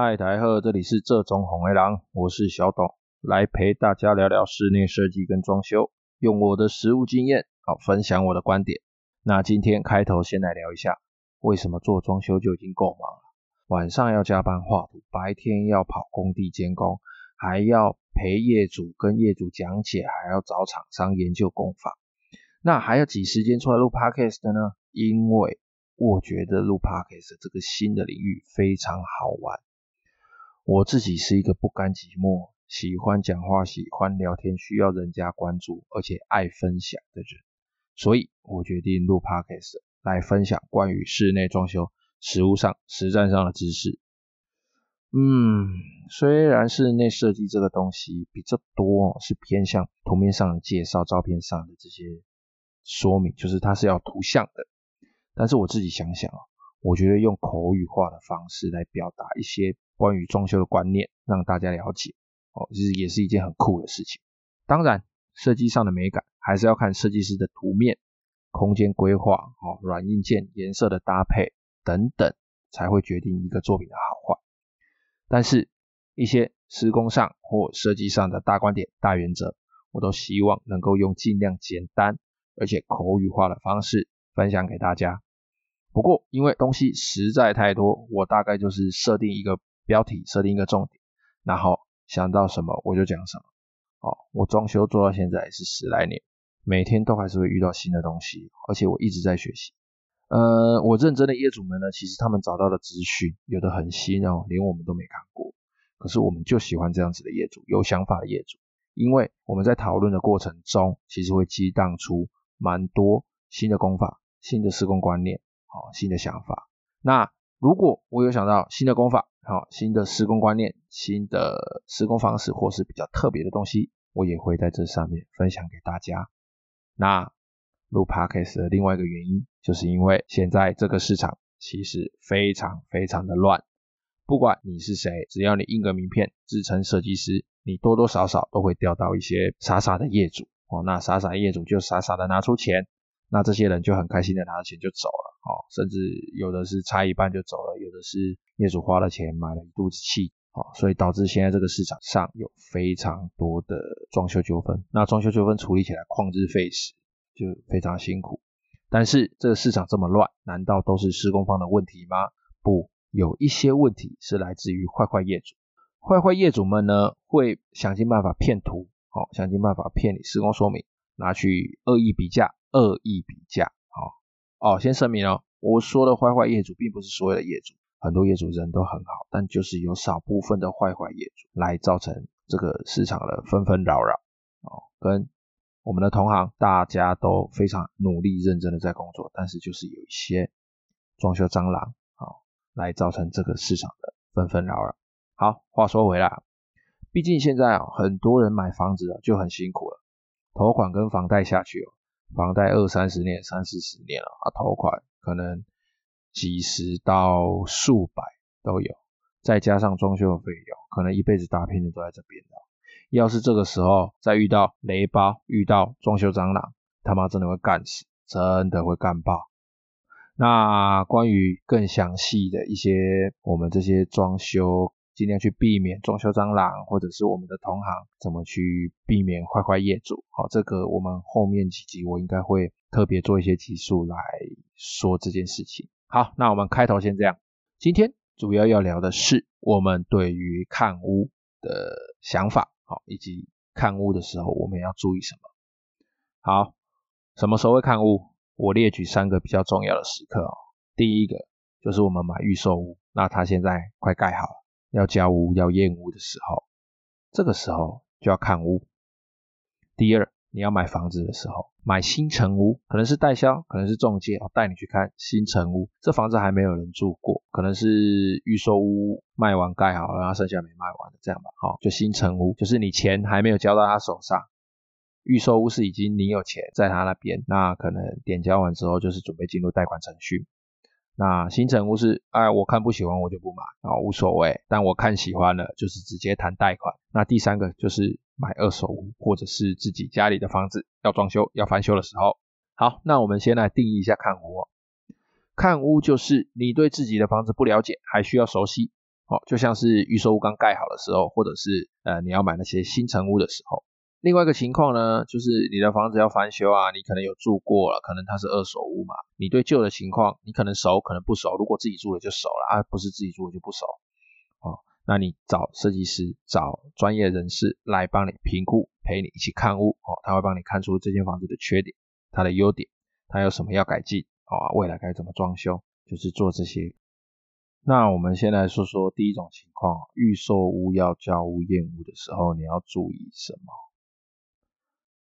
嗨，大家好，这里是这种红黑狼，我是小董，来陪大家聊聊室内设计跟装修，用我的实务经验，好分享我的观点。那今天开头先来聊一下，为什么做装修就已经够忙了，晚上要加班画图，白天要跑工地监工，还要陪业主跟业主讲解，还要找厂商研究工法，那还要挤时间出来录 podcast 呢？因为我觉得录 podcast 这个新的领域非常好玩。我自己是一个不甘寂寞、喜欢讲话、喜欢聊天、需要人家关注，而且爱分享的人，所以我决定录 Podcast 来分享关于室内装修实务上、实战上的知识。嗯，虽然室内设计这个东西比较多，是偏向图面上的介绍、照片上的这些说明，就是它是要图像的，但是我自己想想啊，我觉得用口语化的方式来表达一些。关于装修的观念，让大家了解哦，其实也是一件很酷的事情。当然，设计上的美感还是要看设计师的图面、空间规划、哦软硬件、颜色的搭配等等，才会决定一个作品的好坏。但是，一些施工上或设计上的大观点、大原则，我都希望能够用尽量简单而且口语化的方式分享给大家。不过，因为东西实在太多，我大概就是设定一个。标题设定一个重点，然后想到什么我就讲什么。哦，我装修做到现在也是十来年，每天都还是会遇到新的东西，而且我一直在学习。呃，我认真的业主们呢，其实他们找到的资讯有的很新哦，连我们都没看过。可是我们就喜欢这样子的业主，有想法的业主，因为我们在讨论的过程中，其实会激荡出蛮多新的工法、新的施工观念、好、哦、新的想法。那如果我有想到新的工法，好，新的施工观念、新的施工方式，或是比较特别的东西，我也会在这上面分享给大家。那录 Podcast 的另外一个原因，就是因为现在这个市场其实非常非常的乱。不管你是谁，只要你印个名片，自称设计师，你多多少少都会钓到一些傻傻的业主。哦，那傻傻业主就傻傻的拿出钱。那这些人就很开心的拿着钱就走了，哦，甚至有的是拆一半就走了，有的是业主花了钱买了一肚子气，哦，所以导致现在这个市场上有非常多的装修纠纷。那装修纠纷处理起来旷日费时，就非常辛苦。但是这个市场这么乱，难道都是施工方的问题吗？不，有一些问题是来自于坏坏业主。坏坏业主们呢，会想尽办法骗图，哦，想尽办法骗你施工说明，拿去恶意比价。恶意比价，好哦，先声明哦，我说的坏坏业主并不是所有的业主，很多业主人都很好，但就是有少部分的坏坏业主来造成这个市场的纷纷扰扰，哦，跟我们的同行大家都非常努力认真的在工作，但是就是有一些装修蟑螂，哦，来造成这个市场的纷纷扰扰。好，话说回来，毕竟现在啊，很多人买房子啊就很辛苦了，头款跟房贷下去哦。房贷二三十年、三四十年了啊，头款可能几十到数百都有，再加上装修的费用，可能一辈子打拼的都在这边了。要是这个时候再遇到雷包、遇到装修蟑螂，他妈真的会干死，真的会干爆。那关于更详细的一些我们这些装修，尽量去避免装修蟑螂，或者是我们的同行怎么去避免坏坏业主。好，这个我们后面几集我应该会特别做一些集数来说这件事情。好，那我们开头先这样。今天主要要聊的是我们对于看屋的想法，好，以及看屋的时候我们要注意什么。好，什么时候会看屋？我列举三个比较重要的时刻哦。第一个就是我们买预售屋，那它现在快盖好了。要交屋要验屋的时候，这个时候就要看屋。第二，你要买房子的时候，买新城屋，可能是代销，可能是中介，带你去看新城屋。这房子还没有人住过，可能是预售屋卖完盖好，然后剩下没卖完的这样吧。好，就新城屋，就是你钱还没有交到他手上。预售屋是已经你有钱在他那边，那可能点交完之后就是准备进入贷款程序。那新成屋是，哎，我看不喜欢我就不买啊，无所谓。但我看喜欢了，就是直接谈贷款。那第三个就是买二手屋，或者是自己家里的房子要装修、要翻修的时候。好，那我们先来定义一下看屋哦。看屋就是你对自己的房子不了解，还需要熟悉，哦，就像是预售屋刚盖好的时候，或者是呃你要买那些新成屋的时候。另外一个情况呢，就是你的房子要翻修啊，你可能有住过了，可能它是二手屋嘛，你对旧的情况你可能熟，可能不熟。如果自己住了就熟了啊，不是自己住了就不熟。哦，那你找设计师，找专业人士来帮你评估，陪你一起看屋哦，他会帮你看出这间房子的缺点，它的优点，它有什么要改进哦，未来该怎么装修，就是做这些。那我们先来说说第一种情况，预售屋要交屋验屋的时候，你要注意什么？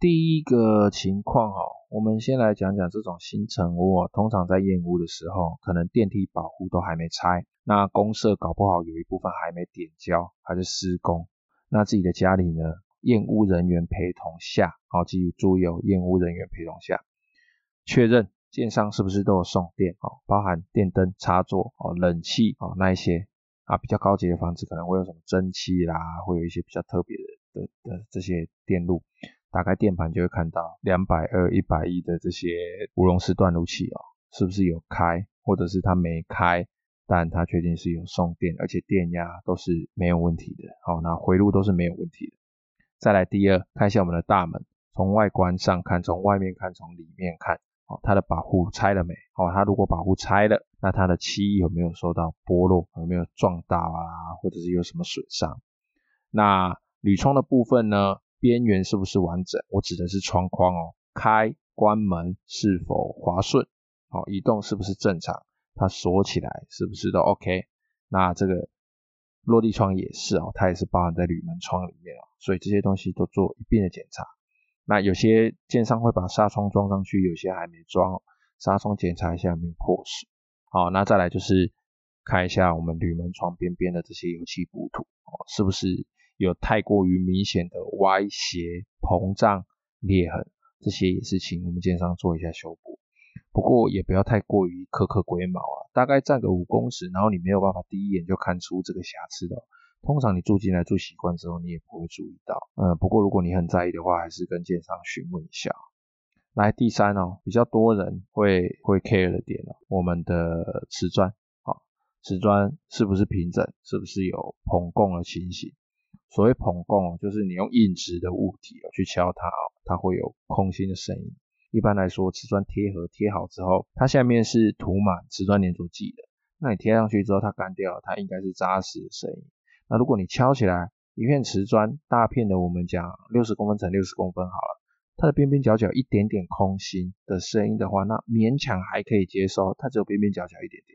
第一个情况哦，我们先来讲讲这种新成屋，通常在验屋的时候，可能电梯保护都还没拆，那公设搞不好有一部分还没点胶，还是施工。那自己的家里呢，验屋人员陪同下，好，记住有验屋人员陪同下，确认建商是不是都有送电哦，包含电灯插座哦、冷气哦那一些啊，比较高级的房子可能会有什么蒸汽啦，会有一些比较特别的的的这些电路。打开电盘就会看到两百二、一百一的这些无熔丝断路器哦，是不是有开，或者是它没开，但它确定是有送电，而且电压都是没有问题的，好，那回路都是没有问题的。再来第二，看一下我们的大门，从外观上看，从外面看，从里面看，哦，它的保护拆了没？哦，它如果保护拆了，那它的漆有没有受到剥落？有没有撞到啊？或者是有什么损伤？那铝窗的部分呢？边缘是不是完整？我指的是窗框哦，开关门是否滑顺？好，移动是不是正常？它锁起来是不是都 OK？那这个落地窗也是哦，它也是包含在铝门窗里面哦，所以这些东西都做一遍的检查。那有些建商会把纱窗装上去，有些还没装，纱窗检查一下有没有破损。好，那再来就是看一下我们铝门窗边边的这些油漆补土哦，是不是？有太过于明显的歪斜、膨胀、裂痕，这些也是请我们建商做一下修补。不过也不要太过于苛刻龟毛啊，大概占个五公尺，然后你没有办法第一眼就看出这个瑕疵的。通常你住进来住习惯之后，你也不会注意到。呃，不过如果你很在意的话，还是跟建商询问一下。来，第三哦，比较多人会会 care 的点哦，我们的瓷砖，好，瓷砖是不是平整，是不是有膨共的情形？所谓捧共，就是你用硬质的物体去敲它，它会有空心的声音。一般来说，瓷砖贴合贴好之后，它下面是涂满瓷砖粘着剂的。那你贴上去之后，它干掉了，它应该是扎实的声音。那如果你敲起来，一片瓷砖大片的，我们讲六十公分乘六十公分好了，它的边边角角一点点空心的声音的话，那勉强还可以接受。它只有边边角角一点点。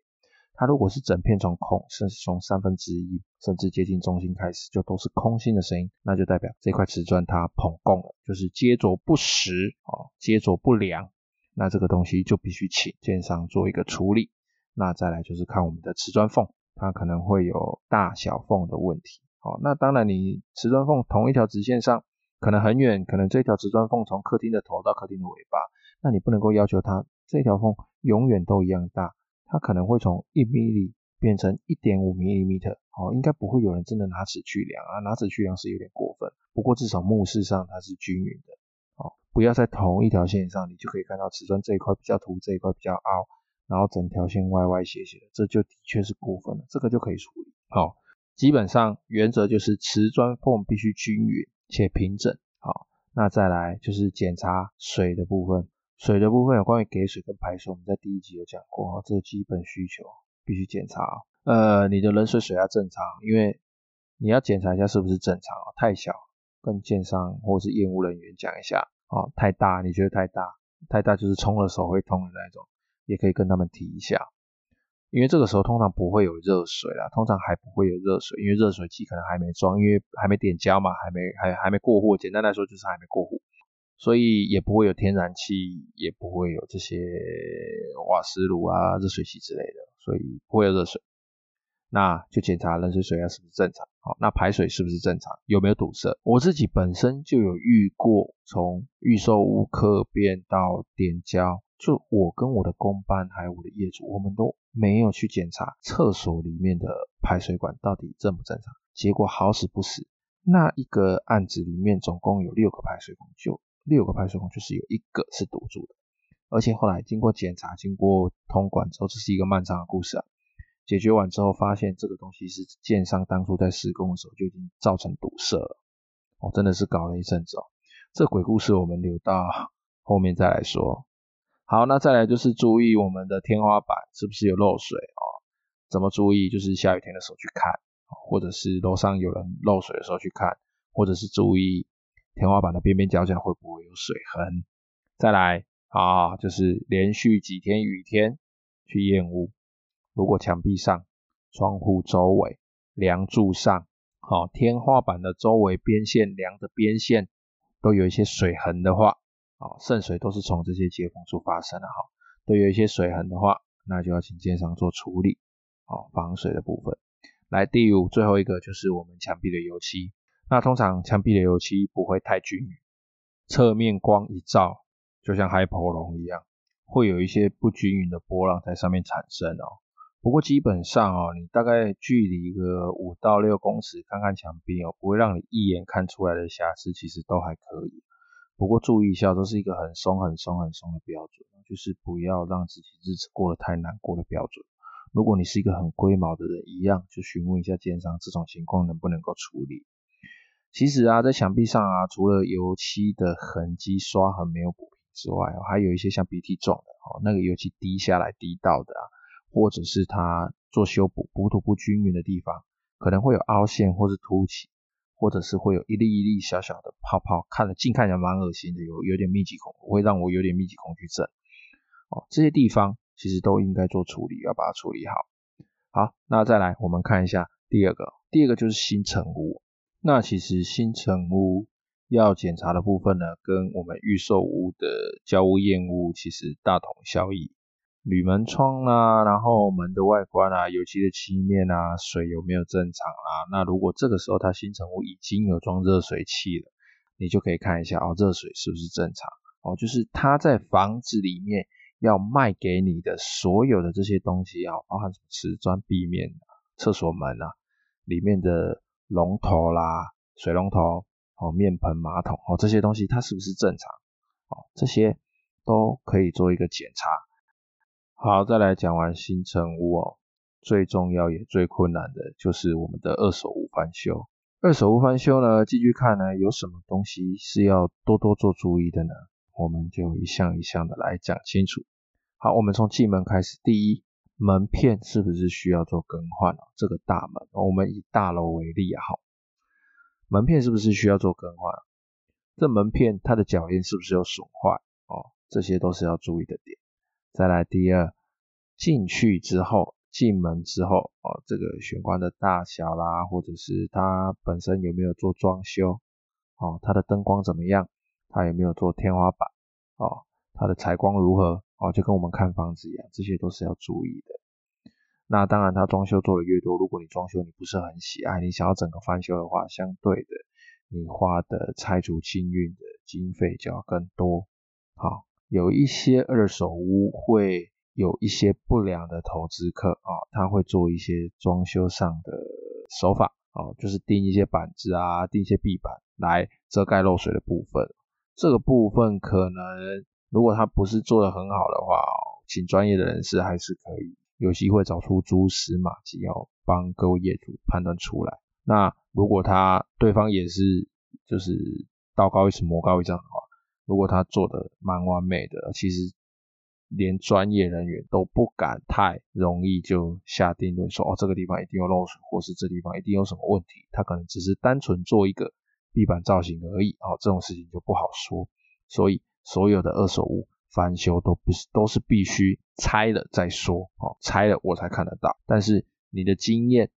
它如果是整片从空，甚至从三分之一，甚至接近中心开始，就都是空心的声音，那就代表这块瓷砖它膨供了，就是接着不实哦，接着不良，那这个东西就必须请建商做一个处理。那再来就是看我们的瓷砖缝，它可能会有大小缝的问题。好，那当然你瓷砖缝同一条直线上，可能很远，可能这条瓷砖缝从客厅的头到客厅的尾巴，那你不能够要求它这条缝永远都一样大。它可能会从一米米变成一点五米米特，哦，应该不会有人真的拿尺去量啊，拿尺去量是有点过分。不过至少目视上它是均匀的，哦，不要在同一条线上，你就可以看到瓷砖这一块比较凸，这一块比较凹，然后整条线歪歪斜斜的，这就的确是过分了，这个就可以处理。好，基本上原则就是瓷砖缝必须均匀且平整。好，那再来就是检查水的部分。水的部分有关于给水跟排水，我们在第一集有讲过，这个基本需求必须检查。呃，你的冷水水压正常，因为你要检查一下是不是正常。太小，跟建商或是业务人员讲一下。哦，太大，你觉得太大，太大就是冲了手会痛的那种，也可以跟他们提一下。因为这个时候通常不会有热水啦，通常还不会有热水，因为热水器可能还没装，因为还没点胶嘛，还没还还没过户。简单来说就是还没过户。所以也不会有天然气，也不会有这些瓦斯炉啊、热水器之类的，所以不会有热水。那就检查冷水水压是不是正常，好，那排水是不是正常，有没有堵塞？我自己本身就有遇过，从预售屋客变到点交，就我跟我的工班还有我的业主，我们都没有去检查厕所里面的排水管到底正不正常。结果好死不死，那一个案子里面总共有六个排水孔就。六个排水孔就是有一个是堵住的，而且后来经过检查、经过通管之后，这是一个漫长的故事啊。解决完之后，发现这个东西是建商当初在施工的时候就已经造成堵塞了，哦，真的是搞了一阵子哦。这鬼故事我们留到后面再来说。好，那再来就是注意我们的天花板是不是有漏水哦？怎么注意？就是下雨天的时候去看，或者是楼上有人漏水的时候去看，或者是注意天花板的边边角角会不会有水痕。再来啊，就是连续几天雨天去验屋，如果墙壁上、窗户周围、梁柱上、好天花板的周围边线、梁的边线都有一些水痕的话，啊，渗水都是从这些接缝处发生的哈，都有一些水痕的话，那就要请建商做处理，好防水的部分。来，第五最后一个就是我们墙壁的油漆，那通常墙壁的油漆不会太均匀，侧面光一照。就像海波龙一样，会有一些不均匀的波浪在上面产生哦。不过基本上哦，你大概距离个五到六公尺，看看墙壁哦，不会让你一眼看出来的瑕疵，其实都还可以。不过注意一下，这是一个很松、很松、很松的标准，就是不要让自己日子过得太难过的标准。如果你是一个很龟毛的人，一样就询问一下建商，这种情况能不能够处理。其实啊，在墙壁上啊，除了油漆的痕迹、刷痕没有补平。之外，还有一些像鼻涕状的哦，那个油漆滴下来滴到的啊，或者是它做修补补土不均匀的地方，可能会有凹陷或是凸起，或者是会有一粒一粒小小的泡泡，看了近看起来蛮恶心的，有有点密集恐，会让我有点密集恐惧症哦。这些地方其实都应该做处理，要把它处理好。好，那再来我们看一下第二个，第二个就是新成屋。那其实新成屋。要检查的部分呢，跟我们预售屋的交屋验屋其实大同小异。铝门窗啊，然后门的外观啊，油漆的漆面啊，水有没有正常啊？那如果这个时候它新成屋已经有装热水器了，你就可以看一下哦，热水是不是正常？哦，就是它在房子里面要卖给你的所有的这些东西啊，包含什么瓷砖壁面、厕所门啊，里面的龙头啦、水龙头。哦，面盆、马桶哦，这些东西它是不是正常？哦，这些都可以做一个检查。好，再来讲完新成屋哦，最重要也最困难的就是我们的二手屋翻修。二手屋翻修呢，继续看呢，有什么东西是要多多做注意的呢？我们就一项一项的来讲清楚。好，我们从进门开始，第一，门片是不是需要做更换？这个大门，我们以大楼为例啊，好。门片是不是需要做更换？这门片它的脚印是不是有损坏？哦，这些都是要注意的点。再来第二，进去之后，进门之后，哦，这个玄关的大小啦，或者是它本身有没有做装修？哦，它的灯光怎么样？它有没有做天花板？哦，它的采光如何？哦，就跟我们看房子一样，这些都是要注意的。那当然，它装修做的越多，如果你装修你不是很喜爱，你想要整个翻修的话，相对的，你花的拆除清运的经费就要更多。好，有一些二手屋会有一些不良的投资客啊，他会做一些装修上的手法，哦，就是钉一些板子啊，钉一些壁板来遮盖漏水的部分。这个部分可能如果他不是做的很好的话，请专业的人士还是可以。有机会找出蛛丝马迹，要帮各位业主判断出来。那如果他对方也是就是道高一尺魔高一丈的话，如果他做的蛮完美的，其实连专业人员都不敢太容易就下定论说哦，这个地方一定有漏水，或是这地方一定有什么问题。他可能只是单纯做一个壁板造型而已，哦，这种事情就不好说。所以所有的二手屋。翻修都不是都是必须拆了再说哦，拆了我才看得到。但是你的经验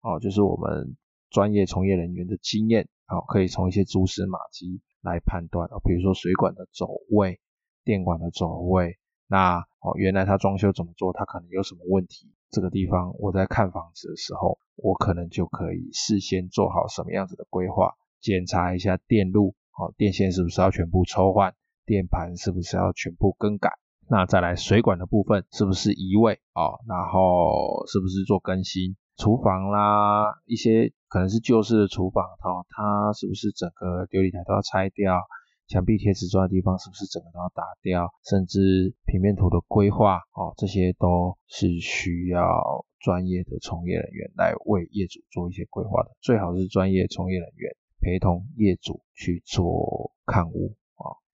哦，就是我们专业从业人员的经验哦，可以从一些蛛丝马迹来判断哦，比如说水管的走位、电管的走位，那哦原来他装修怎么做，他可能有什么问题。这个地方我在看房子的时候，我可能就可以事先做好什么样子的规划，检查一下电路哦，电线是不是要全部抽换。电盘是不是要全部更改？那再来水管的部分是不是移位哦？然后是不是做更新？厨房啦，一些可能是旧式的厨房哦，它是不是整个流理台都要拆掉？墙壁贴瓷砖的地方是不是整个都要打掉，甚至平面图的规划哦，这些都是需要专业的从业人员来为业主做一些规划的，最好是专业从业人员陪同业主去做看屋、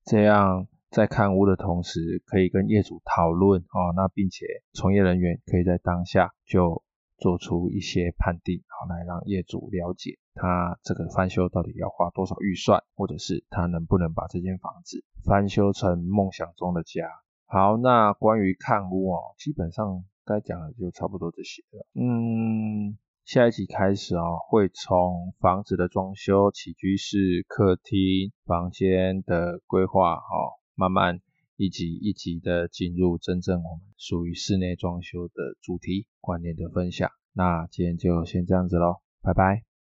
这样在看屋的同时可以跟业主讨论哦，那并且从业人员可以在当下就做出一些判定，好来让业主了解。他这个翻修到底要花多少预算，或者是他能不能把这间房子翻修成梦想中的家？好，那关于看屋哦，基本上该讲的就差不多这些了。嗯，下一集开始哦，会从房子的装修、起居室、客厅、房间的规划哦，慢慢一集一集的进入真正我们属于室内装修的主题观念的分享。那今天就先这样子喽，拜拜。